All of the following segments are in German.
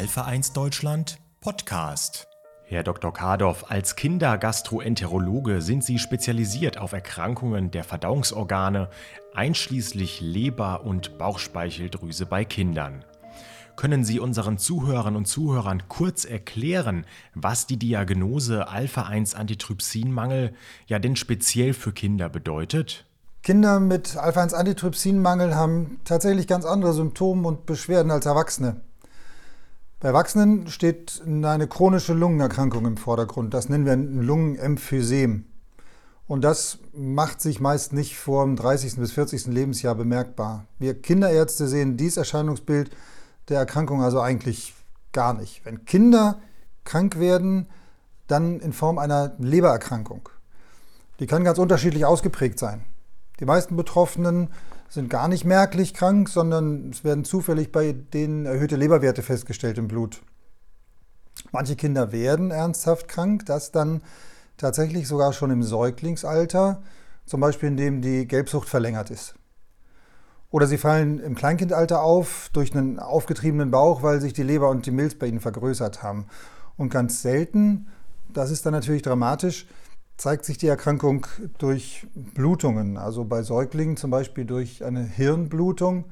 Alpha 1 Deutschland Podcast. Herr Dr. Kardoff, als Kindergastroenterologe sind Sie spezialisiert auf Erkrankungen der Verdauungsorgane, einschließlich Leber- und Bauchspeicheldrüse bei Kindern. Können Sie unseren Zuhörern und Zuhörern kurz erklären, was die Diagnose Alpha-1-Antitrypsinmangel ja denn speziell für Kinder bedeutet? Kinder mit Alpha-1-Antitrypsinmangel haben tatsächlich ganz andere Symptome und Beschwerden als Erwachsene. Bei Erwachsenen steht eine chronische Lungenerkrankung im Vordergrund. Das nennen wir ein Lungenemphysem. Und das macht sich meist nicht vor dem 30. bis 40. Lebensjahr bemerkbar. Wir Kinderärzte sehen dieses Erscheinungsbild der Erkrankung also eigentlich gar nicht. Wenn Kinder krank werden, dann in Form einer Lebererkrankung. Die kann ganz unterschiedlich ausgeprägt sein. Die meisten Betroffenen sind gar nicht merklich krank, sondern es werden zufällig bei denen erhöhte Leberwerte festgestellt im Blut. Manche Kinder werden ernsthaft krank, das dann tatsächlich sogar schon im Säuglingsalter, zum Beispiel indem die Gelbsucht verlängert ist. Oder sie fallen im Kleinkindalter auf durch einen aufgetriebenen Bauch, weil sich die Leber und die Milz bei ihnen vergrößert haben. Und ganz selten, das ist dann natürlich dramatisch, zeigt sich die Erkrankung durch Blutungen, also bei Säuglingen zum Beispiel durch eine Hirnblutung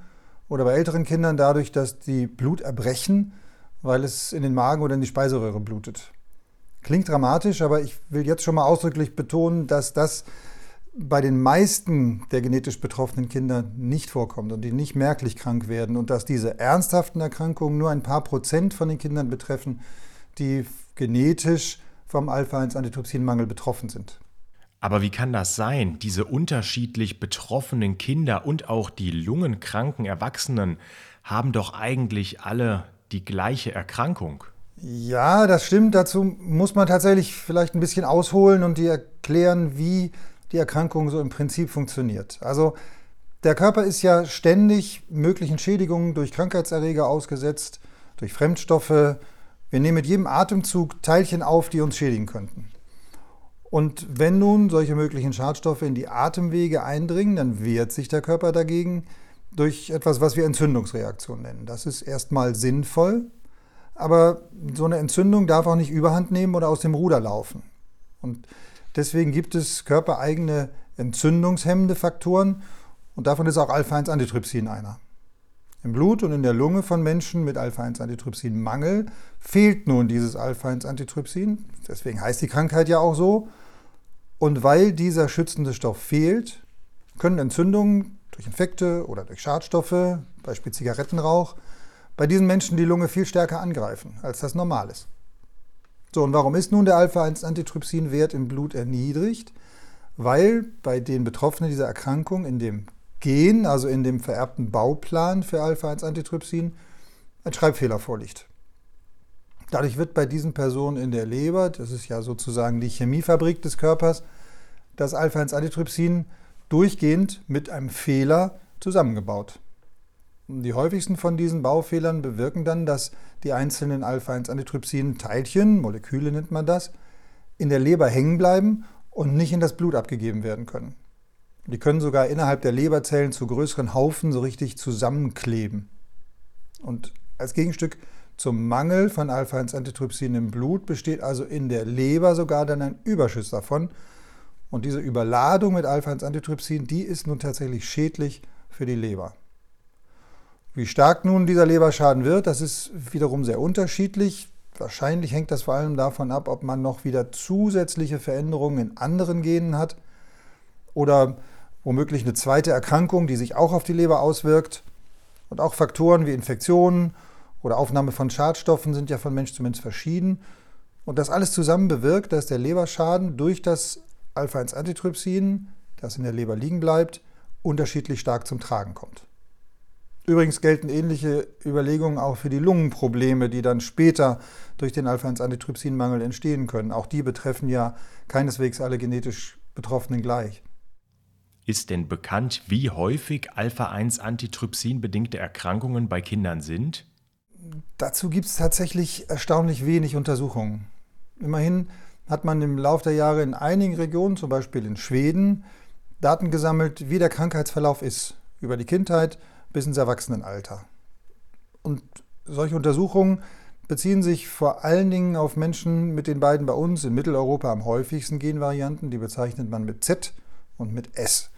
oder bei älteren Kindern dadurch, dass die Blut erbrechen, weil es in den Magen oder in die Speiseröhre blutet. Klingt dramatisch, aber ich will jetzt schon mal ausdrücklich betonen, dass das bei den meisten der genetisch betroffenen Kinder nicht vorkommt und die nicht merklich krank werden und dass diese ernsthaften Erkrankungen nur ein paar Prozent von den Kindern betreffen, die genetisch vom Alpha-1-Antitrypsinmangel betroffen sind. Aber wie kann das sein? Diese unterschiedlich betroffenen Kinder und auch die lungenkranken Erwachsenen haben doch eigentlich alle die gleiche Erkrankung. Ja, das stimmt. Dazu muss man tatsächlich vielleicht ein bisschen ausholen und dir erklären, wie die Erkrankung so im Prinzip funktioniert. Also der Körper ist ja ständig möglichen Schädigungen durch Krankheitserreger ausgesetzt, durch Fremdstoffe, wir nehmen mit jedem Atemzug Teilchen auf, die uns schädigen könnten. Und wenn nun solche möglichen Schadstoffe in die Atemwege eindringen, dann wehrt sich der Körper dagegen durch etwas, was wir Entzündungsreaktion nennen. Das ist erstmal sinnvoll, aber so eine Entzündung darf auch nicht überhand nehmen oder aus dem Ruder laufen. Und deswegen gibt es körpereigene entzündungshemmende Faktoren und davon ist auch Alpha-1-Antitrypsin einer. Im Blut und in der Lunge von Menschen mit Alpha-1-Antitrypsin-Mangel fehlt nun dieses Alpha-1-Antitrypsin. Deswegen heißt die Krankheit ja auch so. Und weil dieser schützende Stoff fehlt, können Entzündungen durch Infekte oder durch Schadstoffe, Beispiel Zigarettenrauch, bei diesen Menschen die Lunge viel stärker angreifen, als das normal ist. So, und warum ist nun der Alpha-1-Antitrypsin-Wert im Blut erniedrigt? Weil bei den Betroffenen dieser Erkrankung in dem Gen, also in dem vererbten Bauplan für Alpha-1-Antitrypsin, ein Schreibfehler vorliegt. Dadurch wird bei diesen Personen in der Leber, das ist ja sozusagen die Chemiefabrik des Körpers, das Alpha-1-Antitrypsin durchgehend mit einem Fehler zusammengebaut. Die häufigsten von diesen Baufehlern bewirken dann, dass die einzelnen Alpha-1-Antitrypsin-Teilchen, Moleküle nennt man das, in der Leber hängen bleiben und nicht in das Blut abgegeben werden können. Die können sogar innerhalb der Leberzellen zu größeren Haufen so richtig zusammenkleben. Und als Gegenstück zum Mangel von Alpha-1-Antitrypsin im Blut besteht also in der Leber sogar dann ein Überschuss davon. Und diese Überladung mit Alpha-1-Antitrypsin, die ist nun tatsächlich schädlich für die Leber. Wie stark nun dieser Leberschaden wird, das ist wiederum sehr unterschiedlich. Wahrscheinlich hängt das vor allem davon ab, ob man noch wieder zusätzliche Veränderungen in anderen Genen hat oder womöglich eine zweite Erkrankung, die sich auch auf die Leber auswirkt. Und auch Faktoren wie Infektionen oder Aufnahme von Schadstoffen sind ja von Mensch zu Mensch verschieden. Und das alles zusammen bewirkt, dass der Leberschaden durch das Alpha-1-Antitrypsin, das in der Leber liegen bleibt, unterschiedlich stark zum Tragen kommt. Übrigens gelten ähnliche Überlegungen auch für die Lungenprobleme, die dann später durch den Alpha-1-Antitrypsinmangel entstehen können. Auch die betreffen ja keineswegs alle genetisch Betroffenen gleich. Ist denn bekannt, wie häufig Alpha-1-Antitrypsin-bedingte Erkrankungen bei Kindern sind? Dazu gibt es tatsächlich erstaunlich wenig Untersuchungen. Immerhin hat man im Laufe der Jahre in einigen Regionen, zum Beispiel in Schweden, Daten gesammelt, wie der Krankheitsverlauf ist, über die Kindheit bis ins Erwachsenenalter. Und solche Untersuchungen, beziehen sich vor allen Dingen auf Menschen mit den beiden bei uns in Mitteleuropa am häufigsten Genvarianten. Die bezeichnet man mit Z und mit S.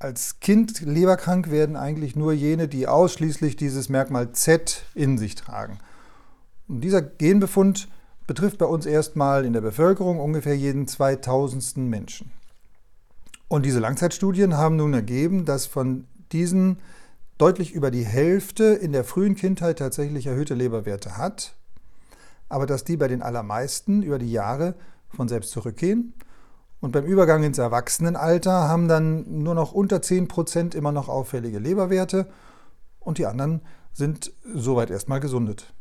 Als Kind leberkrank werden eigentlich nur jene, die ausschließlich dieses Merkmal Z in sich tragen. Und dieser Genbefund betrifft bei uns erstmal in der Bevölkerung ungefähr jeden 2000. Menschen. Und diese Langzeitstudien haben nun ergeben, dass von diesen deutlich über die Hälfte in der frühen Kindheit tatsächlich erhöhte Leberwerte hat, aber dass die bei den allermeisten über die Jahre von selbst zurückgehen. Und beim Übergang ins Erwachsenenalter haben dann nur noch unter 10% immer noch auffällige Leberwerte und die anderen sind soweit erstmal gesundet.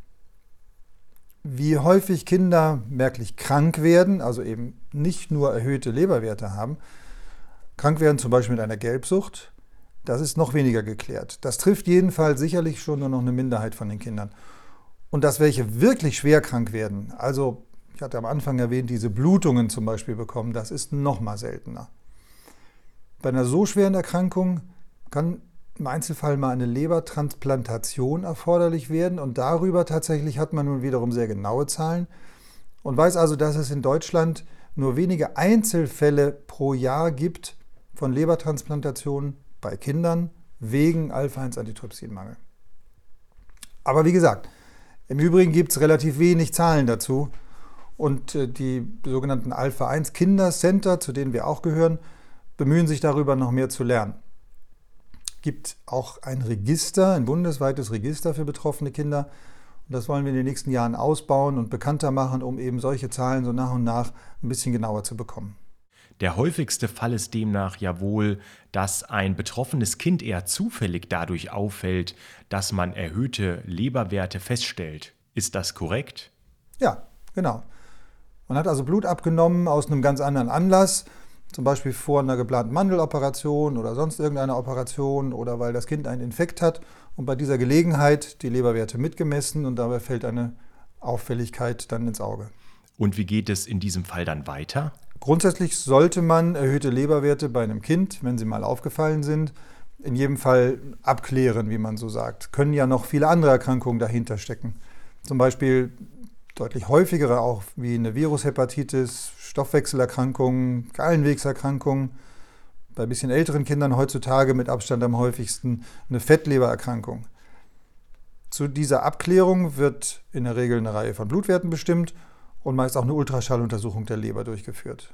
Wie häufig Kinder merklich krank werden, also eben nicht nur erhöhte Leberwerte haben, krank werden zum Beispiel mit einer Gelbsucht, das ist noch weniger geklärt. Das trifft jedenfalls sicherlich schon nur noch eine Minderheit von den Kindern. Und dass welche wirklich schwer krank werden, also ich hatte am Anfang erwähnt, diese Blutungen zum Beispiel bekommen, das ist noch mal seltener. Bei einer so schweren Erkrankung kann im Einzelfall mal eine Lebertransplantation erforderlich werden und darüber tatsächlich hat man nun wiederum sehr genaue Zahlen und weiß also, dass es in Deutschland nur wenige Einzelfälle pro Jahr gibt von Lebertransplantationen bei Kindern wegen Alpha-1-Antitrypsinmangel. Aber wie gesagt, im Übrigen gibt es relativ wenig Zahlen dazu. Und äh, die sogenannten Alpha-1 Kindercenter, zu denen wir auch gehören, bemühen sich darüber noch mehr zu lernen. Es gibt auch ein Register, ein bundesweites Register für betroffene Kinder. Und das wollen wir in den nächsten Jahren ausbauen und bekannter machen, um eben solche Zahlen so nach und nach ein bisschen genauer zu bekommen. Der häufigste Fall ist demnach ja wohl, dass ein betroffenes Kind eher zufällig dadurch auffällt, dass man erhöhte Leberwerte feststellt. Ist das korrekt? Ja, genau. Man hat also Blut abgenommen aus einem ganz anderen Anlass, zum Beispiel vor einer geplanten Mandeloperation oder sonst irgendeiner Operation oder weil das Kind einen Infekt hat und bei dieser Gelegenheit die Leberwerte mitgemessen und dabei fällt eine Auffälligkeit dann ins Auge. Und wie geht es in diesem Fall dann weiter? Grundsätzlich sollte man erhöhte Leberwerte bei einem Kind, wenn sie mal aufgefallen sind, in jedem Fall abklären, wie man so sagt. Können ja noch viele andere Erkrankungen dahinter stecken. Zum Beispiel deutlich häufigere auch wie eine Virushepatitis, Stoffwechselerkrankungen, Gallenwegserkrankungen. Bei ein bisschen älteren Kindern heutzutage mit Abstand am häufigsten eine Fettlebererkrankung. Zu dieser Abklärung wird in der Regel eine Reihe von Blutwerten bestimmt und meist auch eine Ultraschalluntersuchung der Leber durchgeführt.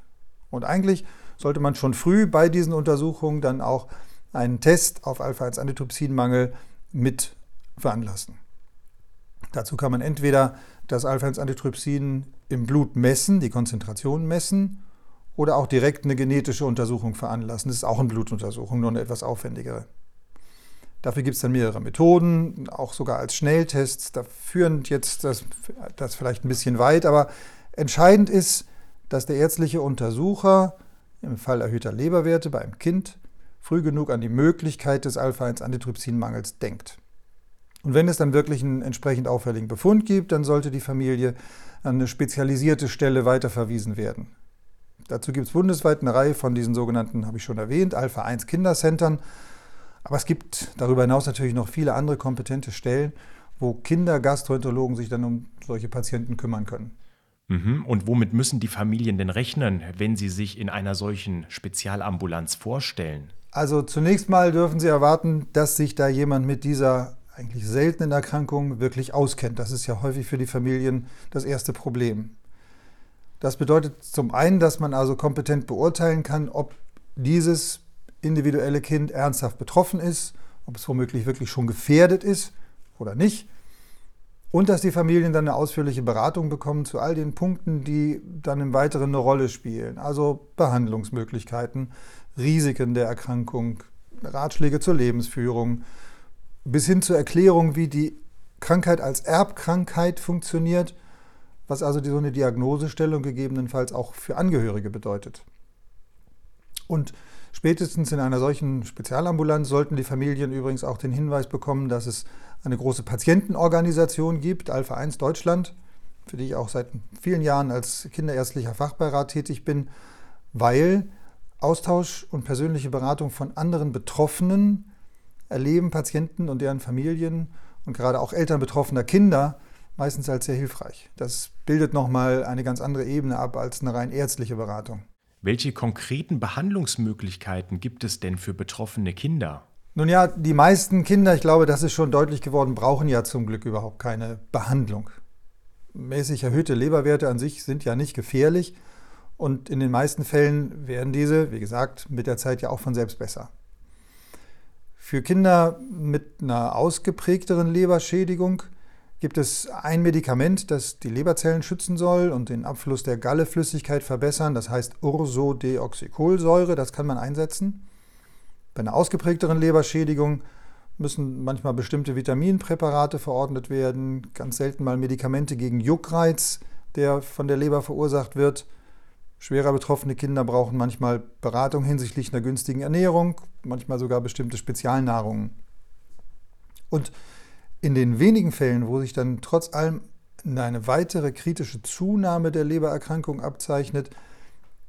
Und eigentlich sollte man schon früh bei diesen Untersuchungen dann auch einen Test auf Alpha-1-Antitrypsinmangel mit veranlassen. Dazu kann man entweder das Alpha-1-Antitrypsin im Blut messen, die Konzentration messen, oder auch direkt eine genetische Untersuchung veranlassen. Das ist auch eine Blutuntersuchung, nur eine etwas aufwendigere. Dafür gibt es dann mehrere Methoden, auch sogar als Schnelltests. Da führen jetzt das, das vielleicht ein bisschen weit, aber entscheidend ist, dass der ärztliche Untersucher im Fall erhöhter Leberwerte beim Kind früh genug an die Möglichkeit des Alpha-1-Antitrypsinmangels denkt. Und wenn es dann wirklich einen entsprechend auffälligen Befund gibt, dann sollte die Familie an eine spezialisierte Stelle weiterverwiesen werden. Dazu gibt es bundesweit eine Reihe von diesen sogenannten, habe ich schon erwähnt, Alpha-1-Kindercentern. Aber es gibt darüber hinaus natürlich noch viele andere kompetente Stellen, wo Kindergastroenterologen sich dann um solche Patienten kümmern können. Mhm. Und womit müssen die Familien denn rechnen, wenn sie sich in einer solchen Spezialambulanz vorstellen? Also zunächst mal dürfen Sie erwarten, dass sich da jemand mit dieser eigentlich seltenen Erkrankung wirklich auskennt. Das ist ja häufig für die Familien das erste Problem. Das bedeutet zum einen, dass man also kompetent beurteilen kann, ob dieses individuelle Kind ernsthaft betroffen ist, ob es womöglich wirklich schon gefährdet ist oder nicht. Und dass die Familien dann eine ausführliche Beratung bekommen zu all den Punkten, die dann im Weiteren eine Rolle spielen. Also Behandlungsmöglichkeiten, Risiken der Erkrankung, Ratschläge zur Lebensführung, bis hin zur Erklärung, wie die Krankheit als Erbkrankheit funktioniert, was also so eine Diagnosestellung gegebenenfalls auch für Angehörige bedeutet. Und Spätestens in einer solchen Spezialambulanz sollten die Familien übrigens auch den Hinweis bekommen, dass es eine große Patientenorganisation gibt, Alpha 1 Deutschland, für die ich auch seit vielen Jahren als kinderärztlicher Fachbeirat tätig bin, weil Austausch und persönliche Beratung von anderen Betroffenen erleben Patienten und deren Familien und gerade auch Eltern betroffener Kinder meistens als sehr hilfreich. Das bildet nochmal eine ganz andere Ebene ab als eine rein ärztliche Beratung. Welche konkreten Behandlungsmöglichkeiten gibt es denn für betroffene Kinder? Nun ja, die meisten Kinder, ich glaube, das ist schon deutlich geworden, brauchen ja zum Glück überhaupt keine Behandlung. Mäßig erhöhte Leberwerte an sich sind ja nicht gefährlich und in den meisten Fällen werden diese, wie gesagt, mit der Zeit ja auch von selbst besser. Für Kinder mit einer ausgeprägteren Leberschädigung gibt es ein Medikament, das die Leberzellen schützen soll und den Abfluss der Galleflüssigkeit verbessern. Das heißt Ursodeoxycholsäure. Das kann man einsetzen. Bei einer ausgeprägteren Leberschädigung müssen manchmal bestimmte Vitaminpräparate verordnet werden, ganz selten mal Medikamente gegen Juckreiz, der von der Leber verursacht wird. Schwerer betroffene Kinder brauchen manchmal Beratung hinsichtlich einer günstigen Ernährung, manchmal sogar bestimmte Spezialnahrungen. Und in den wenigen Fällen, wo sich dann trotz allem eine weitere kritische Zunahme der Lebererkrankung abzeichnet,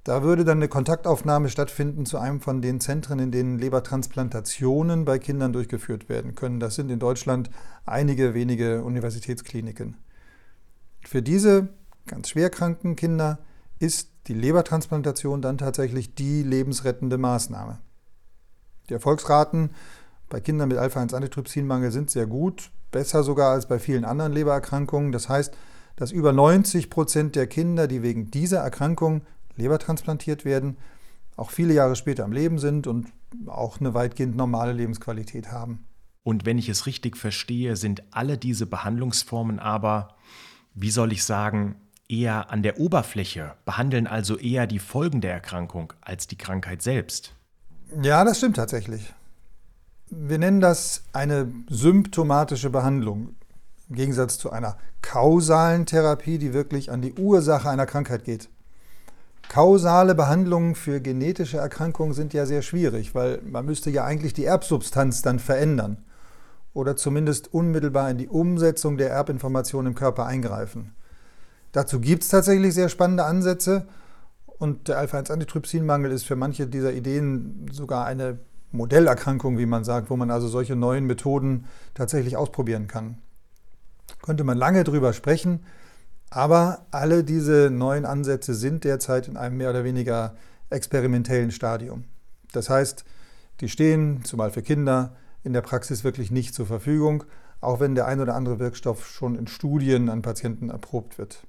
da würde dann eine Kontaktaufnahme stattfinden zu einem von den Zentren, in denen Lebertransplantationen bei Kindern durchgeführt werden können. Das sind in Deutschland einige wenige Universitätskliniken. Für diese ganz schwerkranken Kinder ist die Lebertransplantation dann tatsächlich die lebensrettende Maßnahme. Die Erfolgsraten bei Kindern mit Alpha-1-Antitrypsinmangel sind sehr gut, besser sogar als bei vielen anderen Lebererkrankungen. Das heißt, dass über 90 Prozent der Kinder, die wegen dieser Erkrankung lebertransplantiert werden, auch viele Jahre später am Leben sind und auch eine weitgehend normale Lebensqualität haben. Und wenn ich es richtig verstehe, sind alle diese Behandlungsformen aber, wie soll ich sagen, eher an der Oberfläche, behandeln also eher die Folgen der Erkrankung als die Krankheit selbst. Ja, das stimmt tatsächlich. Wir nennen das eine symptomatische Behandlung im Gegensatz zu einer kausalen Therapie, die wirklich an die Ursache einer Krankheit geht. Kausale Behandlungen für genetische Erkrankungen sind ja sehr schwierig, weil man müsste ja eigentlich die Erbsubstanz dann verändern oder zumindest unmittelbar in die Umsetzung der Erbinformation im Körper eingreifen. Dazu gibt es tatsächlich sehr spannende Ansätze und der Alpha-1-Antitrypsinmangel ist für manche dieser Ideen sogar eine Modellerkrankung, wie man sagt, wo man also solche neuen Methoden tatsächlich ausprobieren kann. Könnte man lange drüber sprechen, aber alle diese neuen Ansätze sind derzeit in einem mehr oder weniger experimentellen Stadium. Das heißt, die stehen, zumal für Kinder, in der Praxis wirklich nicht zur Verfügung, auch wenn der ein oder andere Wirkstoff schon in Studien an Patienten erprobt wird.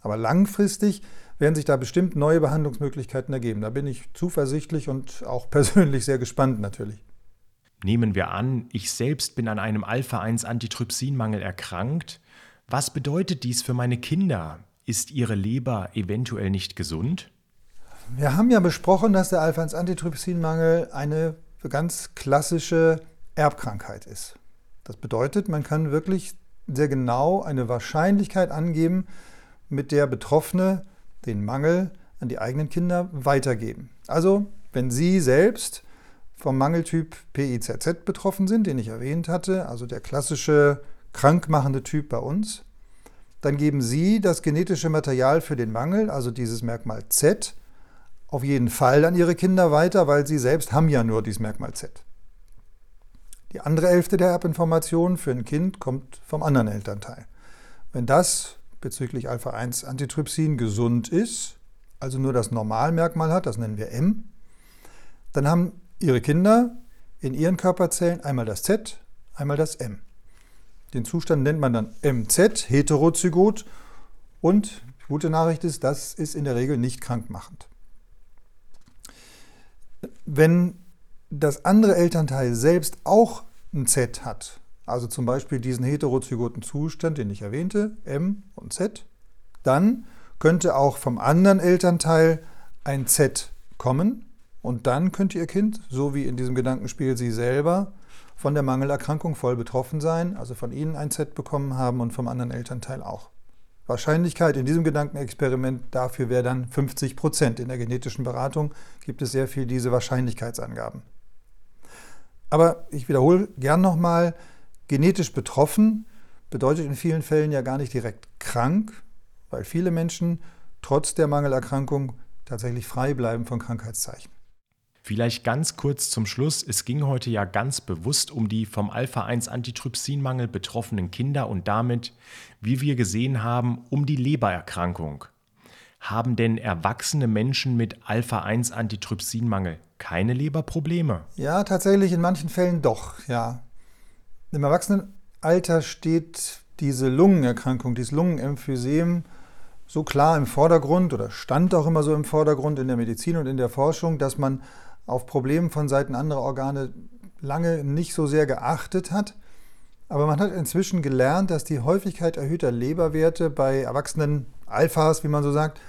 Aber langfristig werden sich da bestimmt neue Behandlungsmöglichkeiten ergeben. Da bin ich zuversichtlich und auch persönlich sehr gespannt natürlich. Nehmen wir an, ich selbst bin an einem Alpha-1-Antitrypsinmangel erkrankt. Was bedeutet dies für meine Kinder? Ist ihre Leber eventuell nicht gesund? Wir haben ja besprochen, dass der Alpha-1-Antitrypsinmangel eine ganz klassische Erbkrankheit ist. Das bedeutet, man kann wirklich sehr genau eine Wahrscheinlichkeit angeben, mit der Betroffene den Mangel an die eigenen Kinder weitergeben. Also, wenn Sie selbst vom Mangeltyp PIZZ betroffen sind, den ich erwähnt hatte, also der klassische krankmachende Typ bei uns, dann geben Sie das genetische Material für den Mangel, also dieses Merkmal Z, auf jeden Fall an Ihre Kinder weiter, weil Sie selbst haben ja nur dieses Merkmal Z. Die andere Hälfte der Erbinformation für ein Kind kommt vom anderen Elternteil. Wenn das bezüglich Alpha-1-Antitrypsin gesund ist, also nur das Normalmerkmal hat, das nennen wir M, dann haben Ihre Kinder in ihren Körperzellen einmal das Z, einmal das M. Den Zustand nennt man dann MZ, Heterozygot. Und die gute Nachricht ist, das ist in der Regel nicht krankmachend. Wenn das andere Elternteil selbst auch ein Z hat, also zum Beispiel diesen heterozygoten Zustand, den ich erwähnte, M und Z, dann könnte auch vom anderen Elternteil ein Z kommen und dann könnte Ihr Kind, so wie in diesem Gedankenspiel Sie selber, von der Mangelerkrankung voll betroffen sein, also von Ihnen ein Z bekommen haben und vom anderen Elternteil auch. Wahrscheinlichkeit in diesem Gedankenexperiment dafür wäre dann 50 Prozent. In der genetischen Beratung gibt es sehr viel diese Wahrscheinlichkeitsangaben. Aber ich wiederhole gern nochmal, Genetisch betroffen bedeutet in vielen Fällen ja gar nicht direkt krank, weil viele Menschen trotz der Mangelerkrankung tatsächlich frei bleiben von Krankheitszeichen. Vielleicht ganz kurz zum Schluss. Es ging heute ja ganz bewusst um die vom Alpha-1-Antitrypsinmangel betroffenen Kinder und damit, wie wir gesehen haben, um die Lebererkrankung. Haben denn erwachsene Menschen mit Alpha-1-Antitrypsinmangel keine Leberprobleme? Ja, tatsächlich in manchen Fällen doch, ja. Im Erwachsenenalter steht diese Lungenerkrankung, dieses Lungenemphysem, so klar im Vordergrund oder stand auch immer so im Vordergrund in der Medizin und in der Forschung, dass man auf Probleme von Seiten anderer Organe lange nicht so sehr geachtet hat. Aber man hat inzwischen gelernt, dass die Häufigkeit erhöhter Leberwerte bei erwachsenen Alphas, wie man so sagt,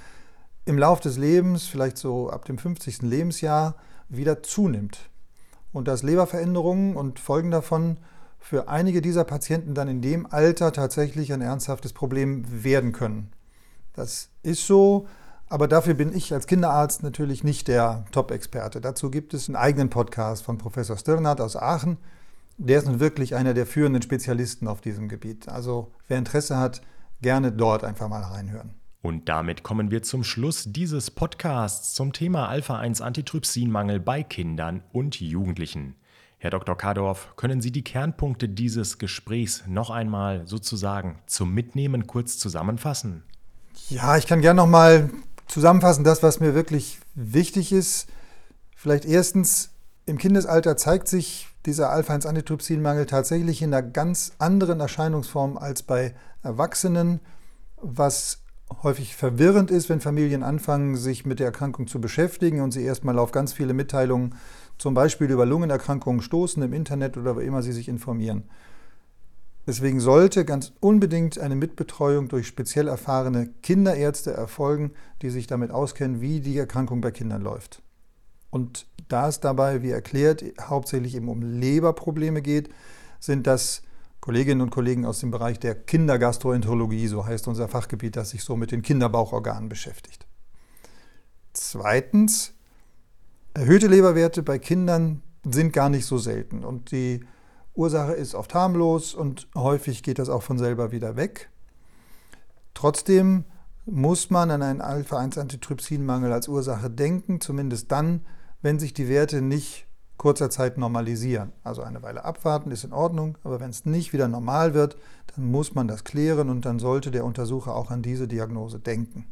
im Lauf des Lebens, vielleicht so ab dem 50. Lebensjahr, wieder zunimmt. Und dass Leberveränderungen und Folgen davon für einige dieser Patienten dann in dem Alter tatsächlich ein ernsthaftes Problem werden können. Das ist so, aber dafür bin ich als Kinderarzt natürlich nicht der Top-Experte. Dazu gibt es einen eigenen Podcast von Professor Stirnert aus Aachen. Der ist nun wirklich einer der führenden Spezialisten auf diesem Gebiet. Also wer Interesse hat, gerne dort einfach mal reinhören. Und damit kommen wir zum Schluss dieses Podcasts zum Thema Alpha-1-Antitrypsinmangel bei Kindern und Jugendlichen. Herr Dr. Kadorf, können Sie die Kernpunkte dieses Gesprächs noch einmal sozusagen zum Mitnehmen kurz zusammenfassen? Ja, ich kann gerne noch mal zusammenfassen, das, was mir wirklich wichtig ist. Vielleicht erstens, im Kindesalter zeigt sich dieser Alpha-1-Antitrypsinmangel tatsächlich in einer ganz anderen Erscheinungsform als bei Erwachsenen, was häufig verwirrend ist, wenn Familien anfangen, sich mit der Erkrankung zu beschäftigen und sie erstmal auf ganz viele Mitteilungen, zum Beispiel über Lungenerkrankungen, stoßen im Internet oder wo immer sie sich informieren. Deswegen sollte ganz unbedingt eine Mitbetreuung durch speziell erfahrene Kinderärzte erfolgen, die sich damit auskennen, wie die Erkrankung bei Kindern läuft. Und da es dabei, wie erklärt, hauptsächlich eben um Leberprobleme geht, sind das Kolleginnen und Kollegen aus dem Bereich der Kindergastroenterologie, so heißt unser Fachgebiet, das sich so mit den Kinderbauchorganen beschäftigt. Zweitens, erhöhte Leberwerte bei Kindern sind gar nicht so selten und die Ursache ist oft harmlos und häufig geht das auch von selber wieder weg. Trotzdem muss man an einen Alpha-1-Antitrypsinmangel als Ursache denken, zumindest dann, wenn sich die Werte nicht kurzer Zeit normalisieren. Also eine Weile abwarten ist in Ordnung, aber wenn es nicht wieder normal wird, dann muss man das klären und dann sollte der Untersucher auch an diese Diagnose denken.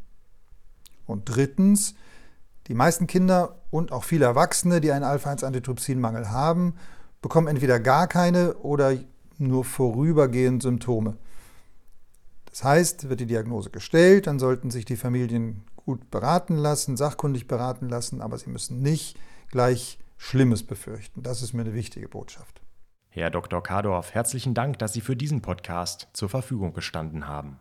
Und drittens, die meisten Kinder und auch viele Erwachsene, die einen Alpha-1-Antitrypsinmangel haben, bekommen entweder gar keine oder nur vorübergehend Symptome. Das heißt, wird die Diagnose gestellt, dann sollten sich die Familien gut beraten lassen, sachkundig beraten lassen, aber sie müssen nicht gleich Schlimmes befürchten. Das ist mir eine wichtige Botschaft. Herr Dr. Kadorf, herzlichen Dank, dass Sie für diesen Podcast zur Verfügung gestanden haben.